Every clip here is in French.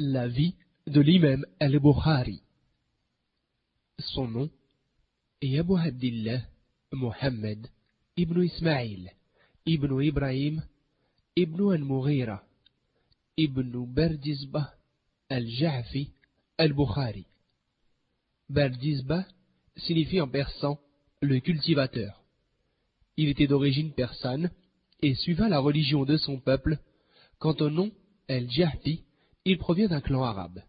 La vie de l'imam al-Bukhari. Son nom est Abu Abdillah Muhammad ibn Ismail ibn Ibrahim ibn al-Mughira ibn Berdizbah al-Ja'fi al-Bukhari. Berdizbah signifie en persan le cultivateur. Il était d'origine persane et suivant la religion de son peuple. Quant au nom al-Ja'fi, il provient d'un clan arabe.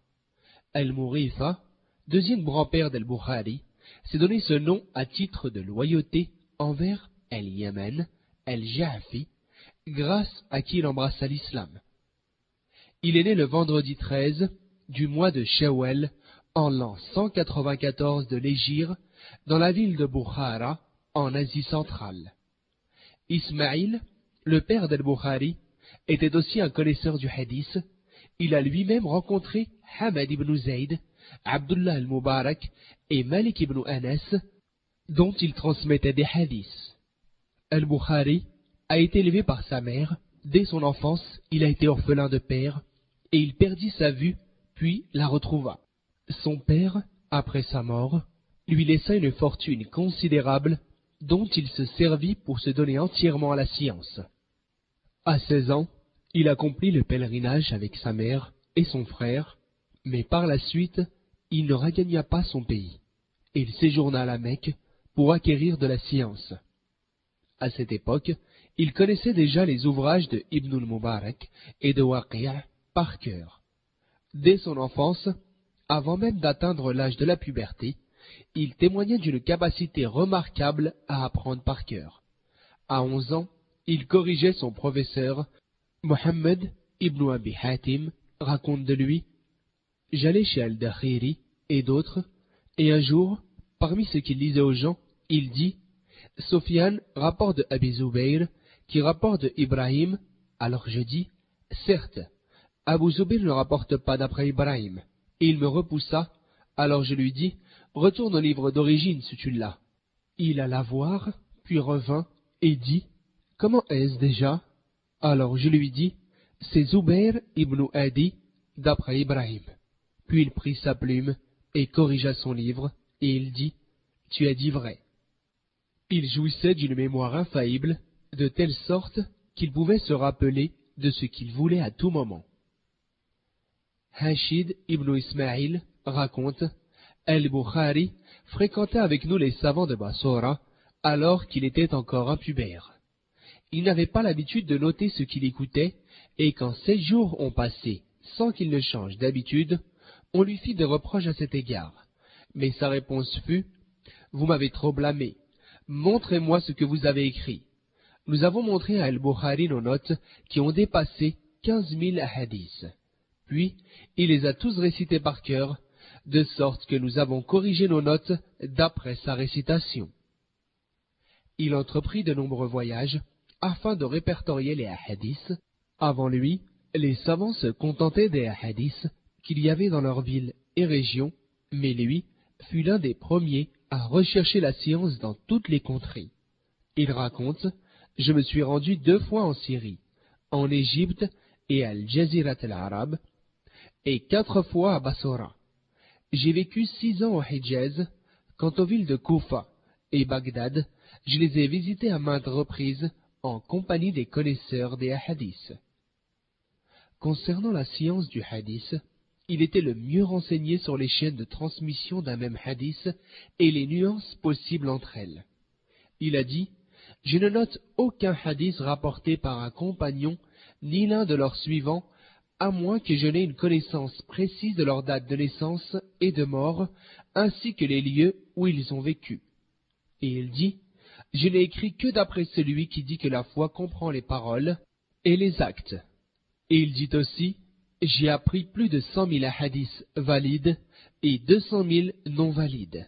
Al-Mourifa, deuxième grand-père d'Al-Bukhari, s'est donné ce nom à titre de loyauté envers Al-Yaman, Al-Ja'fi, grâce à qui il embrassa l'islam. Il est né le vendredi 13 du mois de Shawwal en l'an 194 de l'Égypte, dans la ville de Bukhara, en Asie centrale. Ismaïl, le père d'Al-Bukhari, était aussi un connaisseur du hadith il a lui-même rencontré Hamad ibn Zayd, Abdullah al-Mubarak et Malik ibn Anas, dont il transmettait des hadiths. Al-Bukhari a été élevé par sa mère. Dès son enfance, il a été orphelin de père et il perdit sa vue, puis la retrouva. Son père, après sa mort, lui laissa une fortune considérable dont il se servit pour se donner entièrement à la science. À 16 ans, il accomplit le pèlerinage avec sa mère et son frère, mais par la suite, il ne regagna pas son pays. Il séjourna à la Mecque pour acquérir de la science. À cette époque, il connaissait déjà les ouvrages de Ibn al-Mubarak et de Waqia' par cœur. Dès son enfance, avant même d'atteindre l'âge de la puberté, il témoignait d'une capacité remarquable à apprendre par cœur. À onze ans, il corrigeait son professeur Mohammed ibn Abi Hatim raconte de lui J'allais chez Al-Dakhiri et d'autres, et un jour, parmi ce qu'il disait aux gens, il dit Sofiane rapporte de Abi qui rapporte Ibrahim. Alors je dis Certes, Abu Zubayr ne rapporte pas d'après Ibrahim. Et il me repoussa. Alors je lui dis Retourne au livre d'origine si tu l'as. Il alla voir, puis revint et dit Comment est-ce déjà? Alors je lui dis, c'est Zubair ibn Adi, d'après Ibrahim. Puis il prit sa plume et corrigea son livre, et il dit, tu as dit vrai. Il jouissait d'une mémoire infaillible, de telle sorte qu'il pouvait se rappeler de ce qu'il voulait à tout moment. Hashid ibn Ismail raconte, El-Bukhari fréquentait avec nous les savants de Bassora alors qu'il était encore un pubère. Il n'avait pas l'habitude de noter ce qu'il écoutait, et quand sept jours ont passé sans qu'il ne change d'habitude, on lui fit des reproches à cet égard. Mais sa réponse fut Vous m'avez trop blâmé. Montrez-moi ce que vous avez écrit. Nous avons montré à El-Bukhari nos notes qui ont dépassé quinze mille hadiths. Puis, il les a tous récités par cœur, de sorte que nous avons corrigé nos notes d'après sa récitation. Il entreprit de nombreux voyages, afin de répertorier les hadiths. Avant lui, les savants se contentaient des hadiths qu'il y avait dans leur ville et région, mais lui fut l'un des premiers à rechercher la science dans toutes les contrées. Il raconte Je me suis rendu deux fois en Syrie, en Égypte et à Al-Jazirat al-Arab, et quatre fois à Bassora. J'ai vécu six ans au Hijaz. Quant aux villes de Koufa et Bagdad, je les ai visitées à maintes reprises en compagnie des connaisseurs des hadiths. Concernant la science du hadith, il était le mieux renseigné sur les chaînes de transmission d'un même hadith et les nuances possibles entre elles. Il a dit Je ne note aucun hadith rapporté par un compagnon ni l'un de leurs suivants, à moins que je n'ai une connaissance précise de leur date de naissance et de mort, ainsi que les lieux où ils ont vécu. Et il dit je n'ai écrit que d'après celui qui dit que la foi comprend les paroles et les actes. Et il dit aussi, j'ai appris plus de cent mille hadiths valides et deux cent mille non valides.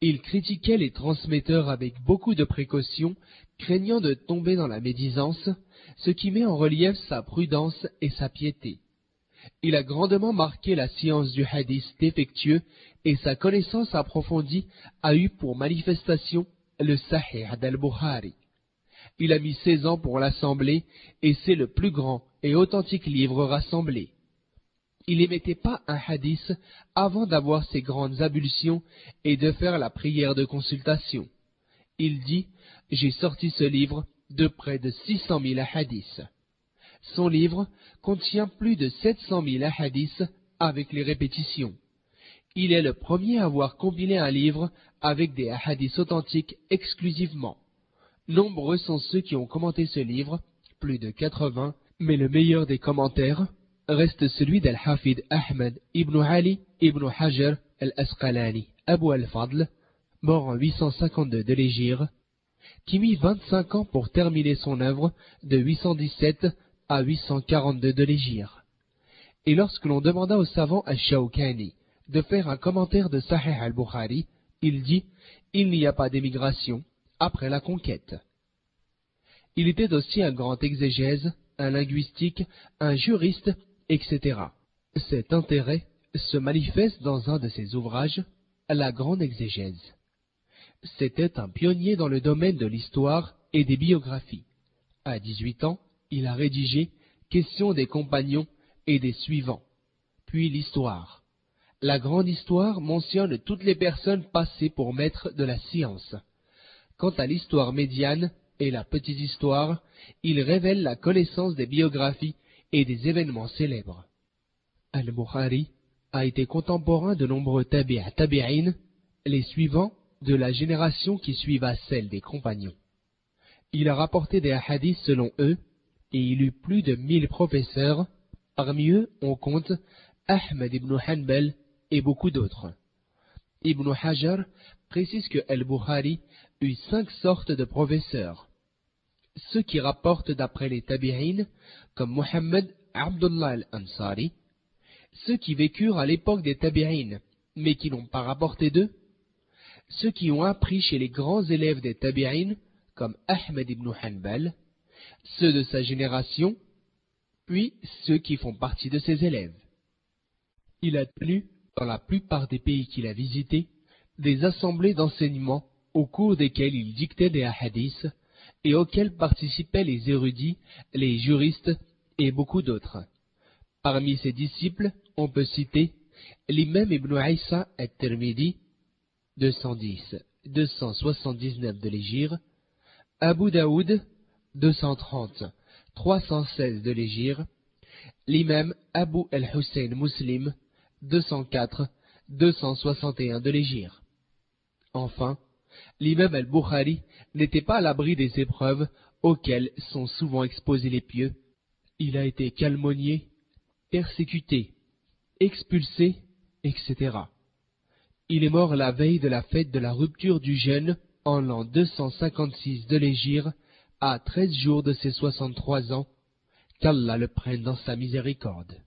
Il critiquait les transmetteurs avec beaucoup de précautions, craignant de tomber dans la médisance, ce qui met en relief sa prudence et sa piété. Il a grandement marqué la science du hadith défectueux et sa connaissance approfondie a eu pour manifestation le Sahih d'Al-Bukhari. Il a mis 16 ans pour l'assembler et c'est le plus grand et authentique livre rassemblé. il n'émettait pas un hadith avant d'avoir ses grandes ablutions et de faire la prière de consultation. Il dit J'ai sorti ce livre de près de 600 000 hadiths. Son livre contient plus de 700 000 hadiths avec les répétitions. Il est le premier à avoir compilé un livre avec des hadiths authentiques exclusivement. Nombreux sont ceux qui ont commenté ce livre, plus de 80, mais le meilleur des commentaires reste celui d'Al-Hafid Ahmed ibn Ali ibn Hajar al-Asqalani, Abu al-Fadl, mort en 852 de l'Égypte, qui mit 25 ans pour terminer son œuvre de 817 à 842 de l'Égypte. Et lorsque l'on demanda au savant Al-Shawkani de faire un commentaire de Sahih al-Bukhari, il dit Il n'y a pas d'émigration après la conquête. Il était aussi un grand exégèse, un linguistique, un juriste, etc. Cet intérêt se manifeste dans un de ses ouvrages, La grande exégèse. C'était un pionnier dans le domaine de l'histoire et des biographies. À 18 ans, il a rédigé Questions des compagnons et des suivants, puis l'histoire. La grande histoire mentionne toutes les personnes passées pour maîtres de la science. Quant à l'histoire médiane et la petite histoire, il révèle la connaissance des biographies et des événements célèbres. Al-Bukhari a été contemporain de nombreux tabi'a tabi'in, les suivants de la génération qui suiva celle des compagnons. Il a rapporté des hadiths selon eux, et il eut plus de mille professeurs, parmi eux on compte Ahmed ibn Hanbal et beaucoup d'autres. Ibn Hajar précise que Al-Bukhari eut cinq sortes de professeurs. Ceux qui rapportent d'après les tabi'in, comme Mohammed Abdullah al-Ansari, ceux qui vécurent à l'époque des tabi'in, mais qui n'ont pas rapporté d'eux, ceux qui ont appris chez les grands élèves des tabi'in, comme Ahmed ibn Hanbal, ceux de sa génération, puis ceux qui font partie de ses élèves. Il a tenu, dans la plupart des pays qu'il a visités, des assemblées d'enseignement au cours desquelles il dictait des hadiths et auxquelles participaient les érudits, les juristes et beaucoup d'autres. Parmi ses disciples, on peut citer l'imam Ibn Aïssa al-Tirmidhi, 210-279 de l'Égypte, Abu Daoud, 230, 316 de l'Égypte, l'imam Abu al-Hussein Muslim, 204, 261 de l'Égypte. Enfin, l'imam al-Bukhari n'était pas à l'abri des épreuves auxquelles sont souvent exposés les pieux. Il a été calmonié, persécuté, expulsé, etc. Il est mort la veille de la fête de la rupture du jeûne en l'an 256 de l'Égypte, à treize jours de ses soixante-trois ans, qu'Allah le prenne dans sa miséricorde.